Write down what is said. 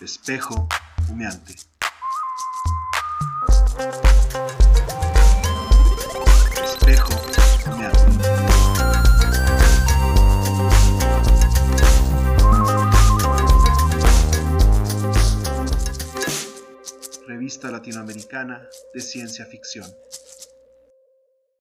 Espejo humeante. Espejo humeante. Revista Latinoamericana de Ciencia Ficción.